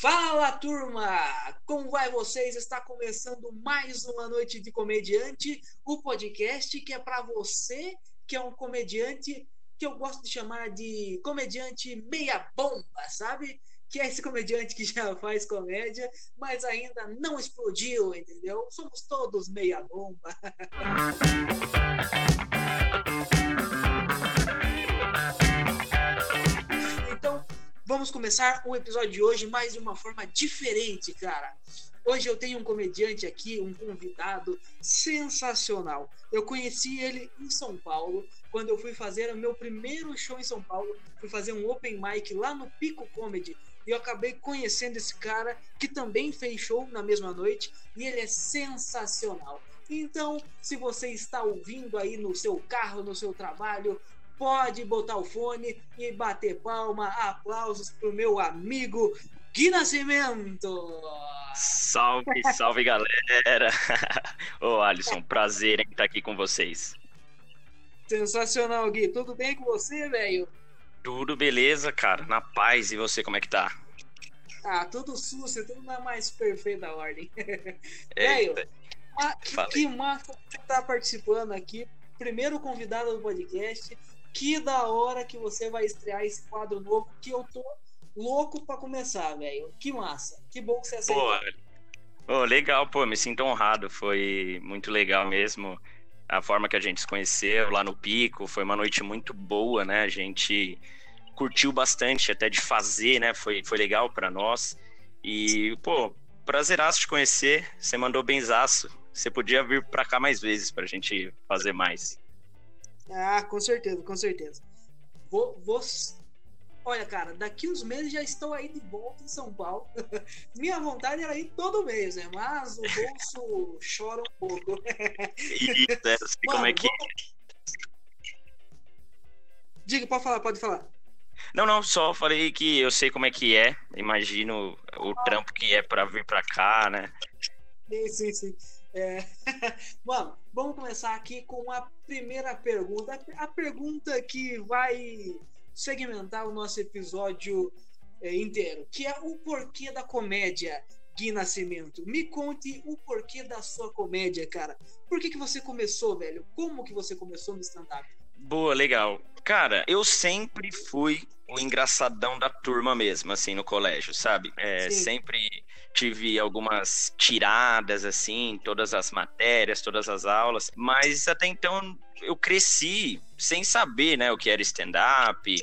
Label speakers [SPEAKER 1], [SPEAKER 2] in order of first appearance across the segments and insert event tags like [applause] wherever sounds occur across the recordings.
[SPEAKER 1] Fala turma! Como vai vocês? Está começando mais uma noite de comediante, o podcast que é para você que é um comediante que eu gosto de chamar de comediante meia bomba, sabe? Que é esse comediante que [laughs] já faz comédia, mas ainda não explodiu, entendeu? Somos todos meia bomba. [laughs] Vamos começar o episódio de hoje mais de uma forma diferente, cara. Hoje eu tenho um comediante aqui, um convidado sensacional. Eu conheci ele em São Paulo, quando eu fui fazer o meu primeiro show em São Paulo. Fui fazer um open mic lá no Pico Comedy. E eu acabei conhecendo esse cara que também fez show na mesma noite. E ele é sensacional. Então, se você está ouvindo aí no seu carro, no seu trabalho, pode botar o fone e bater palma, aplausos pro meu amigo Gui Nascimento.
[SPEAKER 2] Salve, salve galera! [laughs] Ô Alisson, prazer em estar aqui com vocês.
[SPEAKER 1] Sensacional, Gui. Tudo bem com você, velho?
[SPEAKER 2] Tudo beleza, cara. Na paz. E você, como é que tá?
[SPEAKER 1] Ah, tudo sucio, tudo na mais perfeita ordem. [laughs] velho, que, que massa você tá participando aqui. Primeiro convidado do podcast. Que da hora que você vai estrear esse quadro novo que eu tô louco para começar, velho. Que massa. Que bom que você aceitou.
[SPEAKER 2] Pô, oh, legal, pô, me sinto honrado. Foi muito legal mesmo a forma que a gente se conheceu lá no Pico. Foi uma noite muito boa, né? A gente curtiu bastante até de fazer, né? Foi, foi legal para nós. E, pô, prazeraço te conhecer. Você mandou benzaço. Você podia vir para cá mais vezes pra gente fazer mais.
[SPEAKER 1] Ah, com certeza, com certeza. Vou, vou... Olha, cara, daqui uns meses já estou aí de volta em São Paulo. [laughs] Minha vontade era ir todo mês, né? Mas o bolso [laughs] chora um pouco.
[SPEAKER 2] Isso, é, assim Mano, como é que. Vou...
[SPEAKER 1] Diga, pode falar, pode falar.
[SPEAKER 2] Não, não, só falei que eu sei como é que é. Imagino o trampo que é para vir para cá, né?
[SPEAKER 1] Sim, sim, sim. É... [laughs] Mano, vamos começar aqui com a primeira pergunta. A pergunta que vai segmentar o nosso episódio é, inteiro, que é o porquê da comédia. Gui Nascimento, me conte o porquê da sua comédia, cara. Por que, que você começou, velho? Como que você começou no stand-up?
[SPEAKER 2] Boa, legal. Cara, eu sempre fui o engraçadão da turma mesmo, assim, no colégio, sabe? É, sempre tive algumas tiradas, assim, todas as matérias, todas as aulas, mas até então eu cresci sem saber, né, o que era stand-up,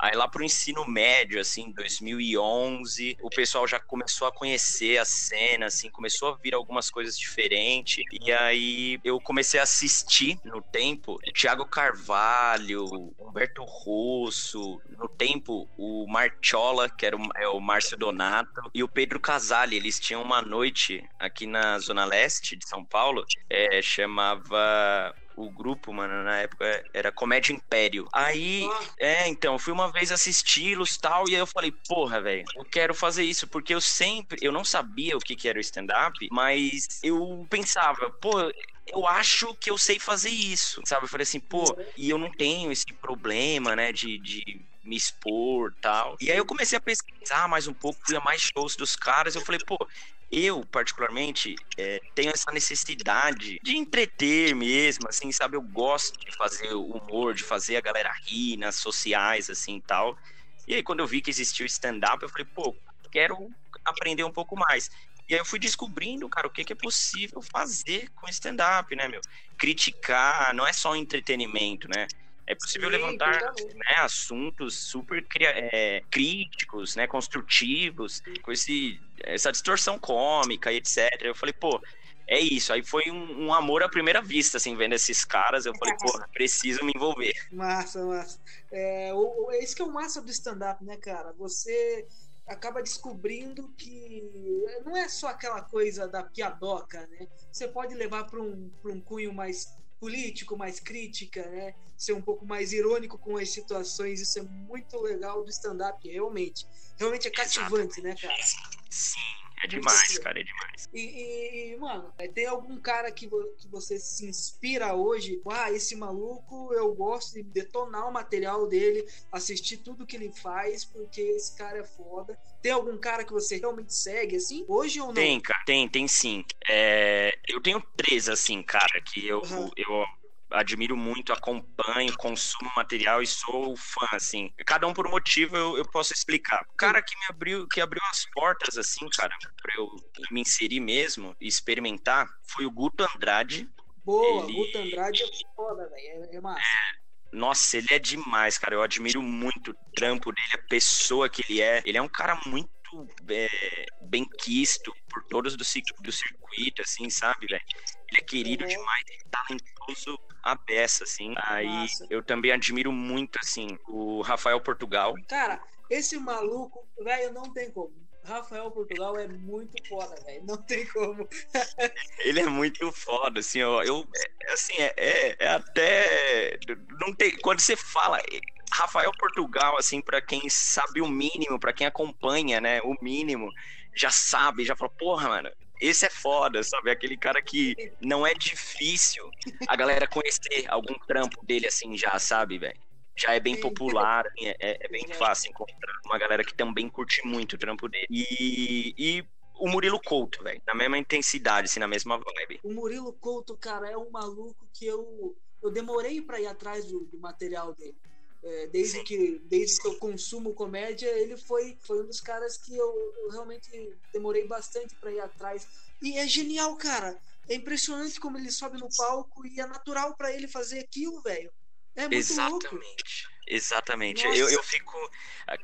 [SPEAKER 2] Aí lá pro ensino médio, assim, 2011, o pessoal já começou a conhecer a cena, assim, começou a vir algumas coisas diferentes. E aí eu comecei a assistir no tempo Thiago Carvalho, Humberto Russo, no tempo o Marchola, que era o, é o Márcio Donato, e o Pedro Casale. Eles tinham uma noite aqui na Zona Leste de São Paulo, é, chamava o grupo, mano, na época era Comédia Império. Aí, é, então, fui uma vez assisti-los tal, e aí eu falei, porra, velho, eu quero fazer isso, porque eu sempre, eu não sabia o que, que era o stand-up, mas eu pensava, pô, eu acho que eu sei fazer isso, sabe? Eu falei assim, pô, e eu não tenho esse problema, né, de, de me expor tal. E aí eu comecei a pesquisar mais um pouco, fui a mais shows dos caras, eu falei, pô, eu, particularmente, é, tenho essa necessidade de entreter mesmo, assim, sabe? Eu gosto de fazer humor, de fazer a galera rir nas sociais, assim, e tal. E aí, quando eu vi que existia o stand-up, eu falei, pô, quero aprender um pouco mais. E aí eu fui descobrindo, cara, o que, que é possível fazer com stand-up, né, meu? Criticar, não é só entretenimento, né? É possível Sim, levantar né, assuntos super é, críticos, né, construtivos, com esse, essa distorção cômica e etc. Eu falei, pô, é isso. Aí foi um, um, amor à primeira vista, assim, vendo esses caras. Eu falei, pô, preciso me envolver.
[SPEAKER 1] Massa, massa. É, o, o, esse que é o massa do stand-up, né, cara? Você acaba descobrindo que não é só aquela coisa da piadoca, né? Você pode levar para um, um cunho mais político, mais crítica, né? Ser um pouco mais irônico com as situações, isso é muito legal do stand-up, realmente. Realmente é cativante, Exatamente. né, cara?
[SPEAKER 2] Sim, É demais, cara, é demais.
[SPEAKER 1] E, e, mano, tem algum cara que, que você se inspira hoje? Ah, esse maluco, eu gosto de detonar o material dele, assistir tudo que ele faz, porque esse cara é foda. Tem algum cara que você realmente segue, assim, hoje ou não?
[SPEAKER 2] Tem, cara, tem, tem sim. É, eu tenho três, assim, cara, que eu, uhum. eu admiro muito, acompanho, consumo material e sou fã, assim. Cada um por um motivo eu, eu posso explicar. O cara que me abriu, que abriu as portas, assim, cara, pra eu me inserir mesmo e experimentar, foi o Guto Andrade.
[SPEAKER 1] Boa, ele... Guto Andrade é foda, velho. É, é massa. É.
[SPEAKER 2] Nossa, ele é demais, cara. Eu admiro muito o trampo dele, a pessoa que ele é. Ele é um cara muito é, bem quisto por todos do, do circuito, assim, sabe, velho? Ele é querido uhum. demais, talentoso a peça, assim. Aí Nossa. eu também admiro muito, assim, o Rafael Portugal.
[SPEAKER 1] Cara, esse maluco, velho, não tem como. Rafael Portugal é muito foda, velho. Não tem como. [laughs]
[SPEAKER 2] Ele é muito foda, assim, ó. Eu, é, assim, é, é, é, até. Não tem. Quando você fala. Rafael Portugal, assim, para quem sabe o mínimo, para quem acompanha, né, o mínimo, já sabe, já fala, porra, mano, esse é foda, sabe? Aquele cara que não é difícil a galera conhecer algum trampo dele assim já, sabe, velho? Já é bem popular, assim, é, é, é, bem fácil encontrar uma galera que também curte muito o trampo dele. E, e o Murilo Couto, velho, na mesma intensidade, assim, na mesma vibe.
[SPEAKER 1] O Murilo Couto, cara, é um maluco que eu, eu demorei para ir atrás do, do material dele. É, desde que desde que eu consumo comédia, ele foi, foi um dos caras que eu, eu realmente demorei bastante para ir atrás. E é genial, cara. É impressionante como ele sobe no palco e é natural para ele fazer aquilo, velho. É muito
[SPEAKER 2] Exatamente.
[SPEAKER 1] louco.
[SPEAKER 2] Exatamente. Eu, eu fico.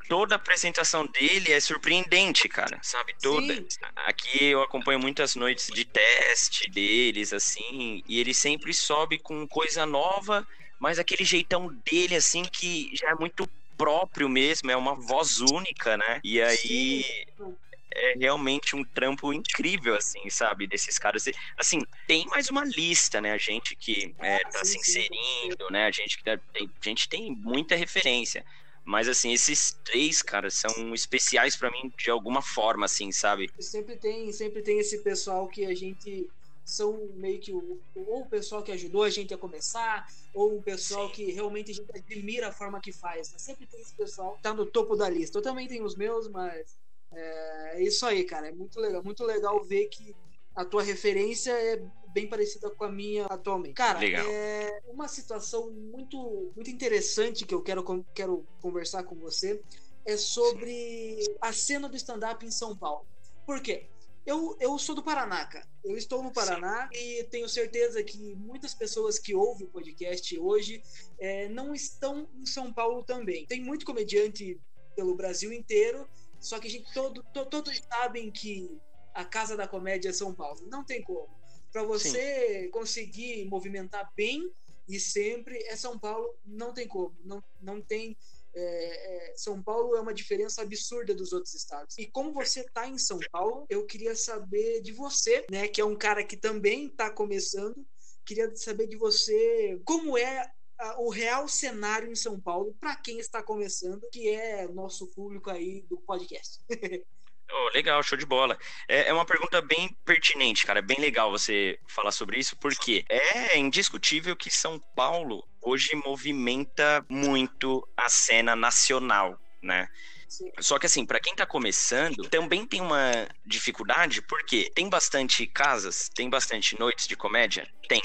[SPEAKER 2] Toda a apresentação dele é surpreendente, cara. Sabe? Toda. Sim. Aqui eu acompanho muitas noites de teste deles, assim. E ele sempre sobe com coisa nova mas aquele jeitão dele, assim, que já é muito próprio mesmo, é uma voz única, né? E aí é realmente um trampo incrível, assim, sabe? Desses caras. Assim, tem mais uma lista, né? A gente que é, tá se inserindo, né? A gente que tá, tem, a gente tem muita referência. Mas, assim, esses três, cara, são especiais para mim de alguma forma, assim, sabe?
[SPEAKER 1] Sempre tem, sempre tem esse pessoal que a gente são meio que o, ou o pessoal que ajudou a gente a começar, ou o pessoal que realmente a gente admira a forma que faz. Né? Sempre tem esse pessoal que tá no topo da lista. Eu também tenho os meus, mas é, é isso aí, cara. É muito legal, muito legal ver que a tua referência é bem parecida com a minha atualmente. Cara, Legal. é uma situação muito, muito interessante que eu quero, quero conversar com você é sobre Sim. a cena do stand-up em São Paulo. Por quê? Eu, eu sou do Paraná, cara. Eu estou no Paraná Sim. e tenho certeza que muitas pessoas que ouvem o podcast hoje é, não estão em São Paulo também. Tem muito comediante pelo Brasil inteiro, só que a gente todo, to, todos sabem que a casa da comédia é São Paulo. Não tem como. Para você Sim. conseguir movimentar bem e sempre é São Paulo, não tem como. Não, não tem é, é, São Paulo é uma diferença absurda dos outros estados. E como você está em São Paulo, eu queria saber de você, né, que é um cara que também está começando. Queria saber de você como é o real cenário em São Paulo para quem está começando, que é nosso público aí do podcast. [laughs]
[SPEAKER 2] Oh, legal, show de bola. É, é, uma pergunta bem pertinente, cara. É bem legal você falar sobre isso, porque é indiscutível que São Paulo hoje movimenta muito a cena nacional, né? Sim. Só que assim, para quem tá começando, também tem uma dificuldade, porque tem bastante casas, tem bastante noites de comédia? Tem.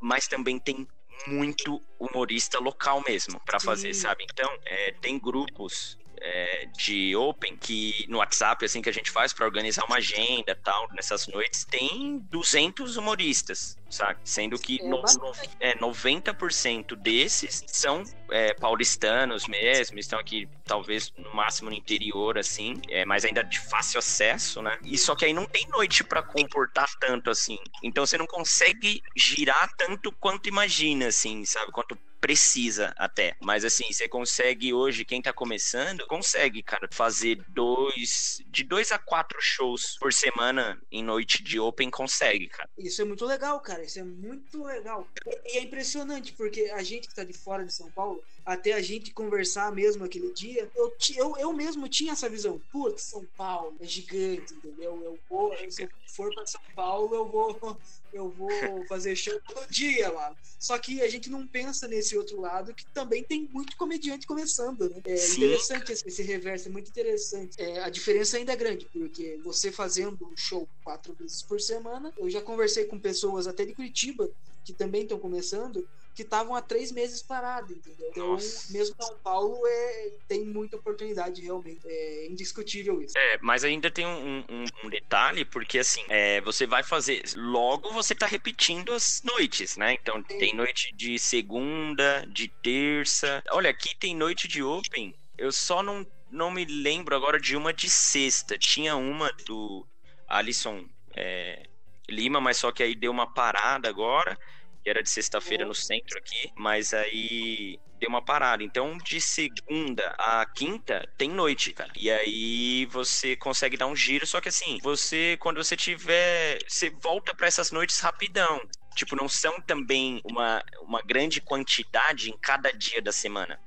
[SPEAKER 2] Mas também tem muito humorista local mesmo para fazer, sabe? Então, é, tem grupos é, de Open, que no WhatsApp, assim, que a gente faz para organizar uma agenda tal, nessas noites, tem 200 humoristas, sabe? Sendo que no, no, é, 90% desses são é, paulistanos mesmo, estão aqui talvez no máximo no interior, assim, é, mas ainda de fácil acesso, né? E só que aí não tem noite para comportar tanto assim. Então você não consegue girar tanto quanto imagina, assim, sabe? Quanto precisa até. Mas assim, você consegue hoje, quem tá começando, consegue, cara, fazer dois, de dois a quatro shows por semana em noite de open, consegue, cara.
[SPEAKER 1] Isso é muito legal, cara. Isso é muito legal. E é impressionante, porque a gente que tá de fora de São Paulo, até a gente conversar mesmo aquele dia, eu, eu, eu mesmo tinha essa visão. Putz, São Paulo é gigante, entendeu? Eu vou, se eu for para São Paulo, eu vou, [laughs] eu vou fazer show todo dia lá. Só que a gente não pensa nesse outro lado que também tem muito comediante começando, né? É Sim. interessante esse, esse reverso, é muito interessante. É, a diferença ainda é grande, porque você fazendo um show quatro vezes por semana, eu já conversei com pessoas até de Curitiba que também estão começando que estavam há três meses parados, entendeu? Então, Nossa. mesmo São Paulo é, tem muita oportunidade, realmente. É indiscutível isso.
[SPEAKER 2] É, mas ainda tem um, um, um detalhe, porque assim, é, você vai fazer. Logo você tá repetindo as noites, né? Então Sim. tem noite de segunda, de terça. Olha, aqui tem noite de open. Eu só não, não me lembro agora de uma de sexta. Tinha uma do Alisson é, Lima, mas só que aí deu uma parada agora que era de sexta-feira no centro aqui, mas aí deu uma parada. Então, de segunda a quinta, tem noite, cara. E aí você consegue dar um giro, só que assim, você, quando você tiver. Você volta para essas noites rapidão. Tipo, não são também uma, uma grande quantidade em cada dia da semana.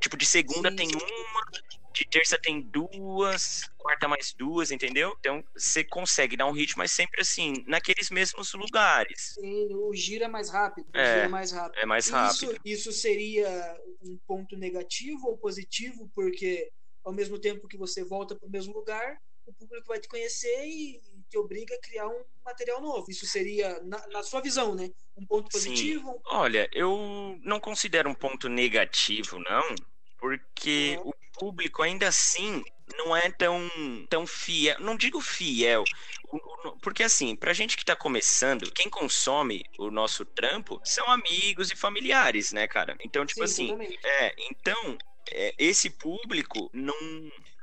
[SPEAKER 2] Tipo, de segunda sim, tem uma, de terça tem duas, quarta mais duas, entendeu? Então você consegue dar um ritmo, mas sempre assim, naqueles mesmos lugares.
[SPEAKER 1] Sim, o giro é mais rápido. É, é mais rápido.
[SPEAKER 2] É mais rápido.
[SPEAKER 1] Isso, isso seria um ponto negativo ou positivo, porque ao mesmo tempo que você volta para o mesmo lugar, o público vai te conhecer e te obriga a criar um material novo. Isso seria, na, na sua visão, né? Um ponto positivo?
[SPEAKER 2] Sim. Olha, eu não considero um ponto negativo, não, porque uhum. o público ainda assim não é tão, tão fiel. Não digo fiel, porque assim, pra gente que tá começando, quem consome o nosso trampo são amigos e familiares, né, cara? Então, tipo Sim, assim, é, então, é, esse público não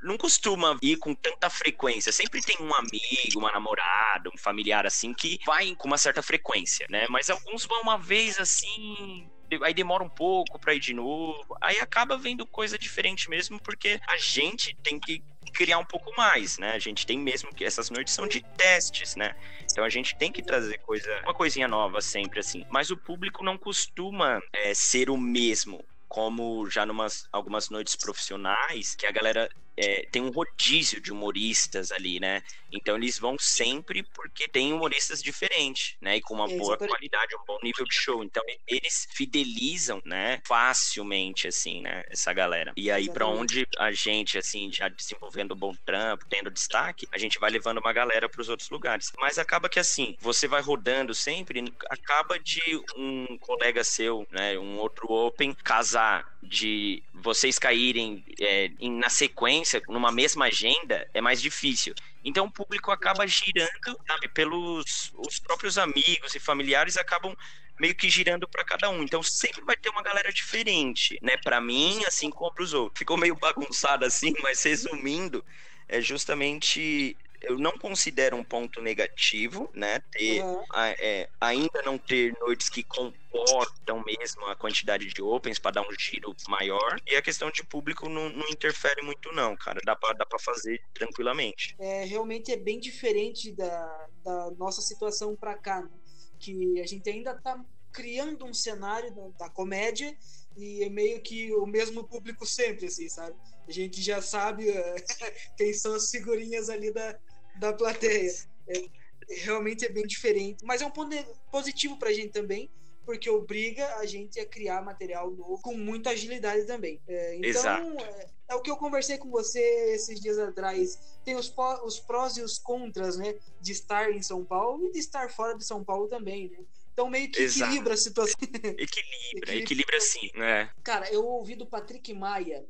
[SPEAKER 2] não costuma ir com tanta frequência. Sempre tem um amigo, uma namorada, um familiar assim que vai com uma certa frequência, né? Mas alguns vão uma vez assim, aí demora um pouco para ir de novo. Aí acaba vendo coisa diferente mesmo, porque a gente tem que criar um pouco mais, né? A gente tem mesmo que essas noites são de testes, né? Então a gente tem que trazer coisa, uma coisinha nova sempre assim. Mas o público não costuma é, ser o mesmo como já numas algumas noites profissionais, que a galera é, tem um rodízio de humoristas ali, né? Então eles vão sempre porque tem humoristas diferentes, né? E com uma boa qualidade, um bom nível de show. Então eles fidelizam, né? Facilmente, assim, né? Essa galera. E aí, para onde a gente, assim, já desenvolvendo um bom trampo, tendo destaque, a gente vai levando uma galera para os outros lugares. Mas acaba que, assim, você vai rodando sempre, acaba de um colega seu, né? Um outro Open casar de vocês caírem é, na sequência, numa mesma agenda, é mais difícil. Então o público acaba girando, sabe, pelos os próprios amigos e familiares acabam meio que girando para cada um. Então sempre vai ter uma galera diferente, né? Para mim, assim como para os outros. Ficou meio bagunçado assim, mas resumindo, é justamente eu não considero um ponto negativo, né? Ter, uhum. é, ainda não ter noites que comportam mesmo a quantidade de opens para dar um giro maior. E a questão de público não, não interfere muito, não, cara. Dá para dá pra fazer tranquilamente.
[SPEAKER 1] É, realmente é bem diferente da, da nossa situação para cá, né? Que a gente ainda tá criando um cenário da, da comédia e é meio que o mesmo público sempre, assim, sabe? A gente já sabe uh, [laughs] quem são as figurinhas ali da, da plateia. É, realmente é bem diferente, mas é um ponto positivo para a gente também, porque obriga a gente a criar material novo com muita agilidade também. É, então, é, é, o que eu conversei com você esses dias atrás. Tem os, os prós e os contras, né? De estar em São Paulo e de estar fora de São Paulo também, né? Então meio que Exato. equilibra a situação. [laughs]
[SPEAKER 2] Equilibra, equilibra, equilibra sim, né?
[SPEAKER 1] Cara, eu ouvi do Patrick Maia.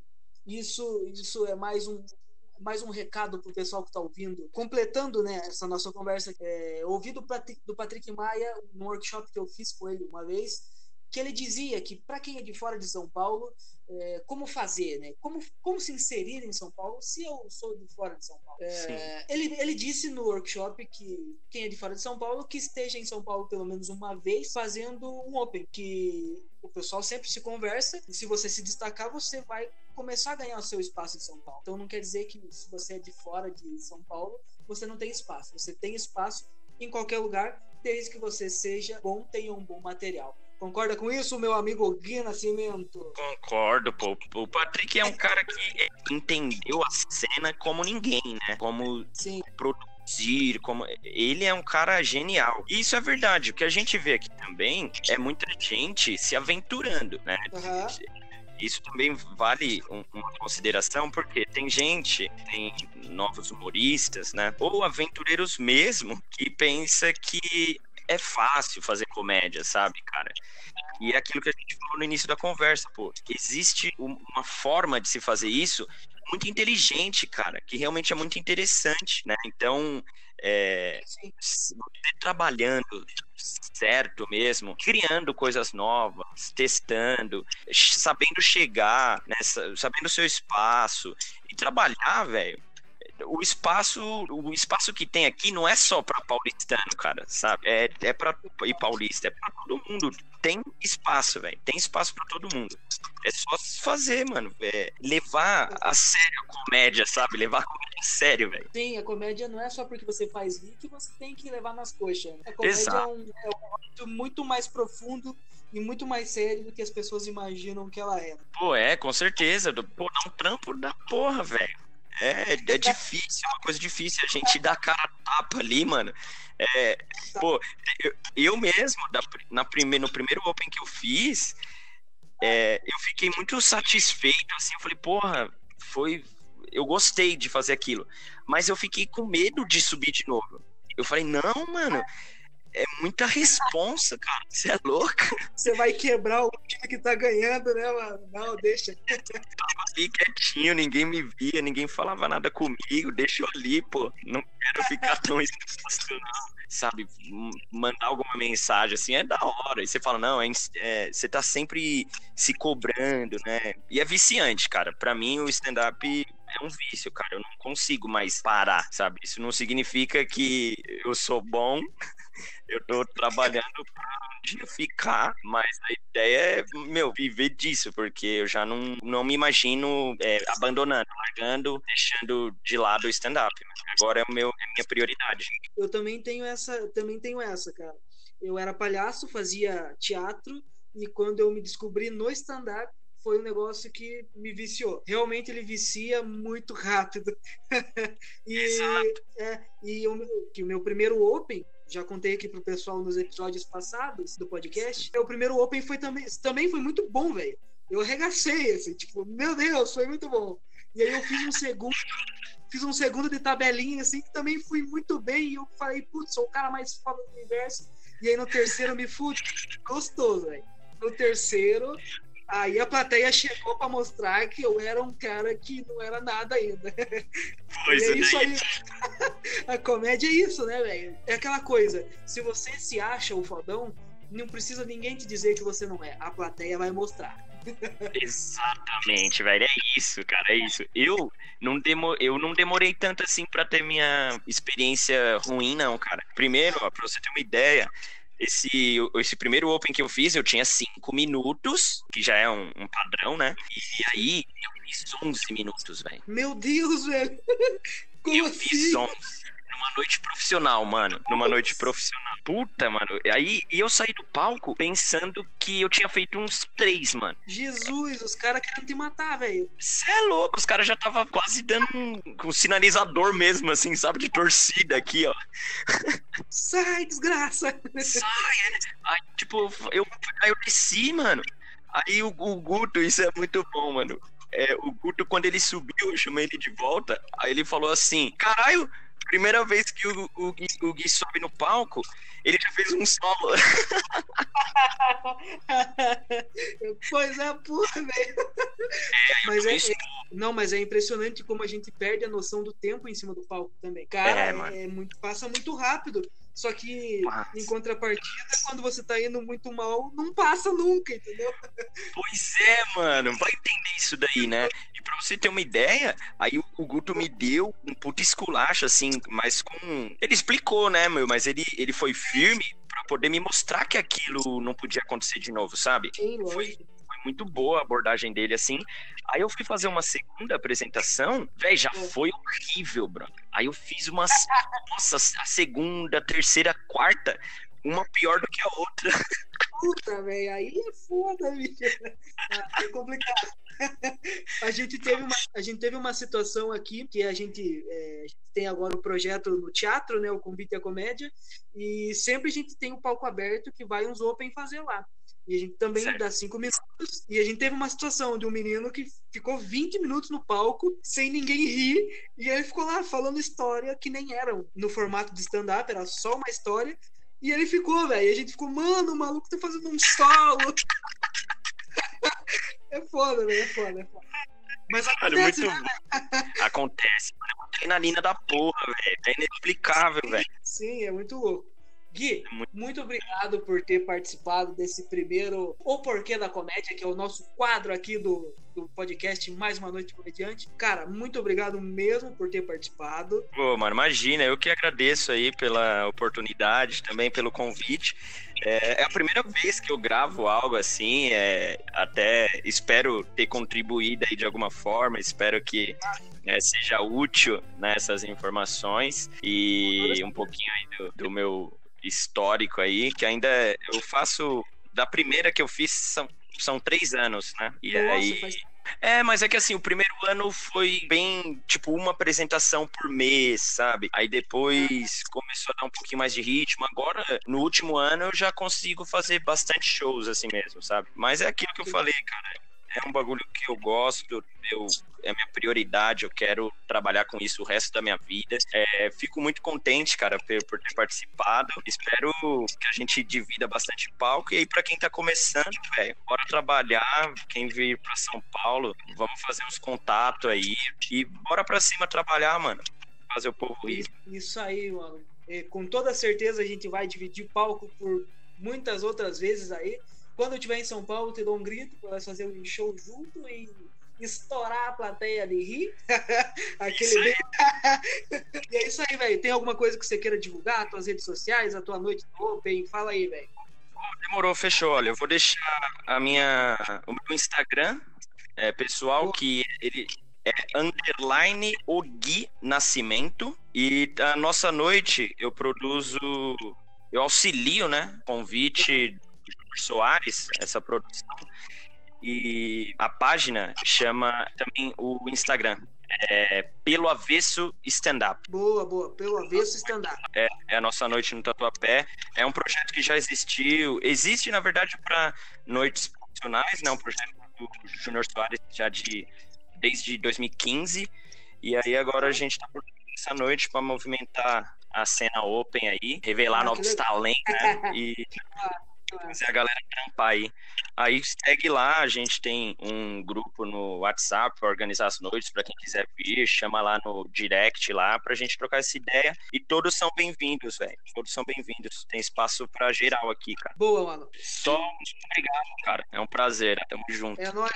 [SPEAKER 1] Isso, isso é mais um, mais um recado pro pessoal que está ouvindo. Completando né, essa nossa conversa, é, ouvi do, do Patrick Maia, no workshop que eu fiz com ele uma vez, que ele dizia que para quem é de fora de São Paulo, é, como fazer, né? Como, como se inserir em São Paulo se eu sou de fora de São Paulo? É, ele, ele disse no workshop que quem é de fora de São Paulo que esteja em São Paulo pelo menos uma vez fazendo um Open, que o pessoal sempre se conversa e se você se destacar, você vai começar a ganhar o seu espaço em São Paulo. Então não quer dizer que se você é de fora de São Paulo, você não tem espaço. Você tem espaço em qualquer lugar, desde que você seja bom, tenha um bom material. Concorda com isso, meu amigo Gui Nascimento?
[SPEAKER 2] Concordo, pô. O Patrick é um cara que entendeu a cena como ninguém, né? Como Sim. produzir, como ele é um cara genial. E isso é verdade. O que a gente vê aqui também é muita gente se aventurando, né? Uhum isso também vale uma consideração, porque tem gente, tem novos humoristas, né? Ou aventureiros mesmo, que pensa que é fácil fazer comédia, sabe, cara? E é aquilo que a gente falou no início da conversa, pô. Existe uma forma de se fazer isso muito inteligente, cara, que realmente é muito interessante, né? Então, é, trabalhando certo mesmo, criando coisas novas, testando, sabendo chegar, né, sabendo o seu espaço e trabalhar, velho o espaço, o espaço que tem aqui não é só para paulistano, cara, sabe? É, é para e paulista, é para todo mundo. Tem espaço, velho. Tem espaço para todo mundo. É só fazer, mano. É levar a sério a comédia, sabe? Levar a comédia a sério, velho.
[SPEAKER 1] Sim, a comédia não é só porque você faz rir que você tem que levar nas coxas. A comédia Exato. é um, é um muito mais profundo e muito mais sério do que as pessoas imaginam que ela é.
[SPEAKER 2] Pô, é, com certeza. Pô, dá um trampo da porra, velho. É, é difícil, é uma coisa difícil. A gente dá cara tapa ali, mano. É, pô, eu, eu mesmo, da, na prime, no primeiro Open que eu fiz, é, eu fiquei muito satisfeito, assim, eu falei, porra, foi. Eu gostei de fazer aquilo. Mas eu fiquei com medo de subir de novo. Eu falei, não, mano, é muita responsa, cara. Você é louca.
[SPEAKER 1] Você vai quebrar o time que tá ganhando, né, mano? Não, deixa.
[SPEAKER 2] Tava ali quietinho, ninguém me via, ninguém falava nada comigo. Deixa eu ali, pô. Não quero ficar tão não. Sabe, mandar alguma mensagem assim é da hora. E você fala, não, é, é, você tá sempre se cobrando, né? E é viciante, cara. Pra mim, o stand-up um vício, cara. Eu não consigo mais parar, sabe? Isso não significa que eu sou bom [laughs] eu tô trabalhando pra um dia ficar, mas a ideia é, meu, viver disso, porque eu já não, não me imagino é, abandonando, largando, deixando de lado o stand-up. Agora é, o meu, é a minha prioridade.
[SPEAKER 1] Eu também tenho essa, também tenho essa, cara. Eu era palhaço, fazia teatro, e quando eu me descobri no stand-up, foi um negócio que me viciou. Realmente ele vicia muito rápido. [laughs] e Exato. é, e o, que o meu primeiro Open já contei aqui pro pessoal nos episódios passados do podcast. O primeiro Open foi também, também foi muito bom, velho. Eu arregacei, assim, tipo, meu Deus, foi muito bom. E aí eu fiz um segundo, fiz um segundo de tabelinha, assim, que também fui muito bem. E eu falei, putz, sou o cara mais foda do universo. E aí no terceiro eu me fui gostoso, velho. No terceiro, Aí a plateia chegou para mostrar que eu era um cara que não era nada ainda. Pois é isso aí. [laughs] a comédia é isso, né, velho? É aquela coisa. Se você se acha o fodão, não precisa ninguém te dizer que você não é. A plateia vai mostrar. [laughs]
[SPEAKER 2] Exatamente, velho. É isso, cara. É isso. Eu não, demo, eu não demorei tanto assim para ter minha experiência ruim, não, cara. Primeiro, ó, pra você ter uma ideia, esse, esse primeiro Open que eu fiz, eu tinha 5 minutos, que já é um, um, padrão, né? E aí eu fiz 11 minutos, velho.
[SPEAKER 1] Meu Deus, velho! [laughs] Como
[SPEAKER 2] eu
[SPEAKER 1] assim?
[SPEAKER 2] fiz 11 numa noite profissional, mano. Numa noite profissional. Puta, mano. Aí e eu saí do palco pensando que eu tinha feito uns três, mano.
[SPEAKER 1] Jesus, os caras querendo te matar, velho.
[SPEAKER 2] Você é louco, os caras já tava quase dando um, um, sinalizador mesmo, assim, sabe? De torcida aqui, ó.
[SPEAKER 1] Sai, desgraça!
[SPEAKER 2] Sai! Aí, tipo, eu, aí eu desci, mano. Aí o, o Guto, isso é muito bom, mano. É, o Guto, quando ele subiu, eu chamei ele de volta. Aí ele falou assim: Caralho, primeira vez que o, o, Gui, o Gui sobe no palco, ele já fez um solo. [laughs]
[SPEAKER 1] pois é, porra, velho. É, mas é, é, não, mas é impressionante como a gente perde a noção do tempo em cima do palco também. Cara, é, é muito, passa muito rápido. Só que, Passa. em contrapartida, quando você tá indo muito mal, não passa nunca, entendeu?
[SPEAKER 2] Pois é, mano. Vai entender isso daí, né? E pra você ter uma ideia, aí o, o Guto me deu um puto esculacho, assim, mas com. Ele explicou, né, meu? Mas ele, ele foi firme para poder me mostrar que aquilo não podia acontecer de novo, sabe?
[SPEAKER 1] Sim,
[SPEAKER 2] foi muito boa a abordagem dele, assim. Aí eu fui fazer uma segunda apresentação, velho, já foi horrível, bro. Aí eu fiz umas. nossa, a segunda, terceira, quarta, uma pior do que a outra.
[SPEAKER 1] Puta, velho, aí é foda, bicho. É complicado. a, gente teve uma, a gente teve uma situação aqui que a gente, é, a gente tem agora o projeto no teatro, né? O Convite à Comédia, e sempre a gente tem o um palco aberto que vai uns open fazer lá. E a gente também certo. dá cinco minutos. E a gente teve uma situação de um menino que ficou 20 minutos no palco sem ninguém rir. E ele ficou lá falando história que nem eram no formato de stand-up, era só uma história. E ele ficou, velho. E a gente ficou, mano, o maluco tá fazendo um solo. [laughs] é foda, velho. É foda, é foda. Mas acontece,
[SPEAKER 2] Cara, muito... né, [laughs] Acontece, mano. É uma adrenalina da porra, velho. É inexplicável, velho.
[SPEAKER 1] Sim, é muito louco. Gui, muito obrigado por ter participado desse primeiro O Porquê da Comédia, que é o nosso quadro aqui do, do podcast Mais Uma Noite Comediante. Cara, muito obrigado mesmo por ter participado.
[SPEAKER 2] Pô, mano, imagina, eu que agradeço aí pela oportunidade, também pelo convite. É, é a primeira vez que eu gravo algo assim, é, até espero ter contribuído aí de alguma forma, espero que é, seja útil nessas informações e um pouquinho aí do, do meu histórico aí, que ainda eu faço. Da primeira que eu fiz são, são três anos, né? E Nossa, aí. Faz... É, mas é que assim, o primeiro ano foi bem, tipo, uma apresentação por mês, sabe? Aí depois começou a dar um pouquinho mais de ritmo. Agora, no último ano, eu já consigo fazer bastante shows assim mesmo, sabe? Mas é aquilo que eu falei, cara é um bagulho que eu gosto, eu, é minha prioridade, eu quero trabalhar com isso o resto da minha vida. É, fico muito contente, cara, por, por, ter participado. Espero que a gente divida bastante palco. E aí, para quem tá começando, velho, bora trabalhar. Quem vir para São Paulo, vamos fazer uns contatos aí. E bora pra cima trabalhar, mano. Fazer o povo rir.
[SPEAKER 1] Isso aí, mano. É, com toda certeza a gente vai dividir palco por muitas outras vezes aí. Quando eu estiver em São Paulo, te dou um grito, nós fazer um show junto e estourar a plateia de rir. [laughs] Aquele e é isso aí, velho. Tem alguma coisa que você queira divulgar? Tuas redes sociais, a tua noite do Open? Fala aí, velho.
[SPEAKER 2] Demorou, fechou. Olha, eu vou deixar a minha, o meu Instagram é, pessoal, que ele é underline o Gui Nascimento. E a nossa noite eu produzo, eu auxilio, né? Convite Soares, essa produção. E a página chama também o Instagram. É Pelo Avesso Stand Up.
[SPEAKER 1] Boa, boa. Pelo Avesso Stand Up.
[SPEAKER 2] É, é a nossa noite no Tatuapé. É um projeto que já existiu. Existe, na verdade, para noites profissionais, né? Um projeto do Júnior Soares já de desde 2015. E aí agora a gente está essa noite para movimentar a cena open aí, revelar ah, novos talentos, né? [laughs] E fazer a galera trampar aí. Aí segue lá, a gente tem um grupo no WhatsApp para organizar as noites, para quem quiser vir, chama lá no direct lá pra gente trocar essa ideia. E todos são bem-vindos, velho. Todos são bem-vindos. Tem espaço para geral aqui, cara.
[SPEAKER 1] Boa, mano.
[SPEAKER 2] Só muito obrigado, cara. É um prazer. Tamo junto.
[SPEAKER 1] É nóis.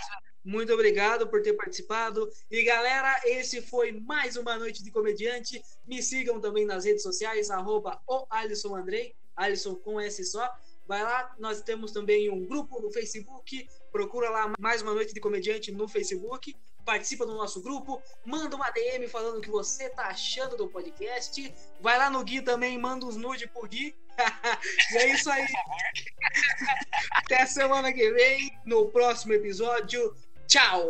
[SPEAKER 1] Muito obrigado por ter participado. E galera, esse foi mais uma noite de comediante. Me sigam também nas redes sociais, arroba o Alisson Andrei, Alisson com S só. Vai lá, nós temos também um grupo no Facebook. Procura lá mais uma noite de comediante no Facebook. Participa do nosso grupo, manda uma DM falando o que você tá achando do podcast. Vai lá no Gui também, manda uns nude pro Gui. [laughs] e é isso aí. [laughs] Até semana que vem, no próximo episódio. Tchau!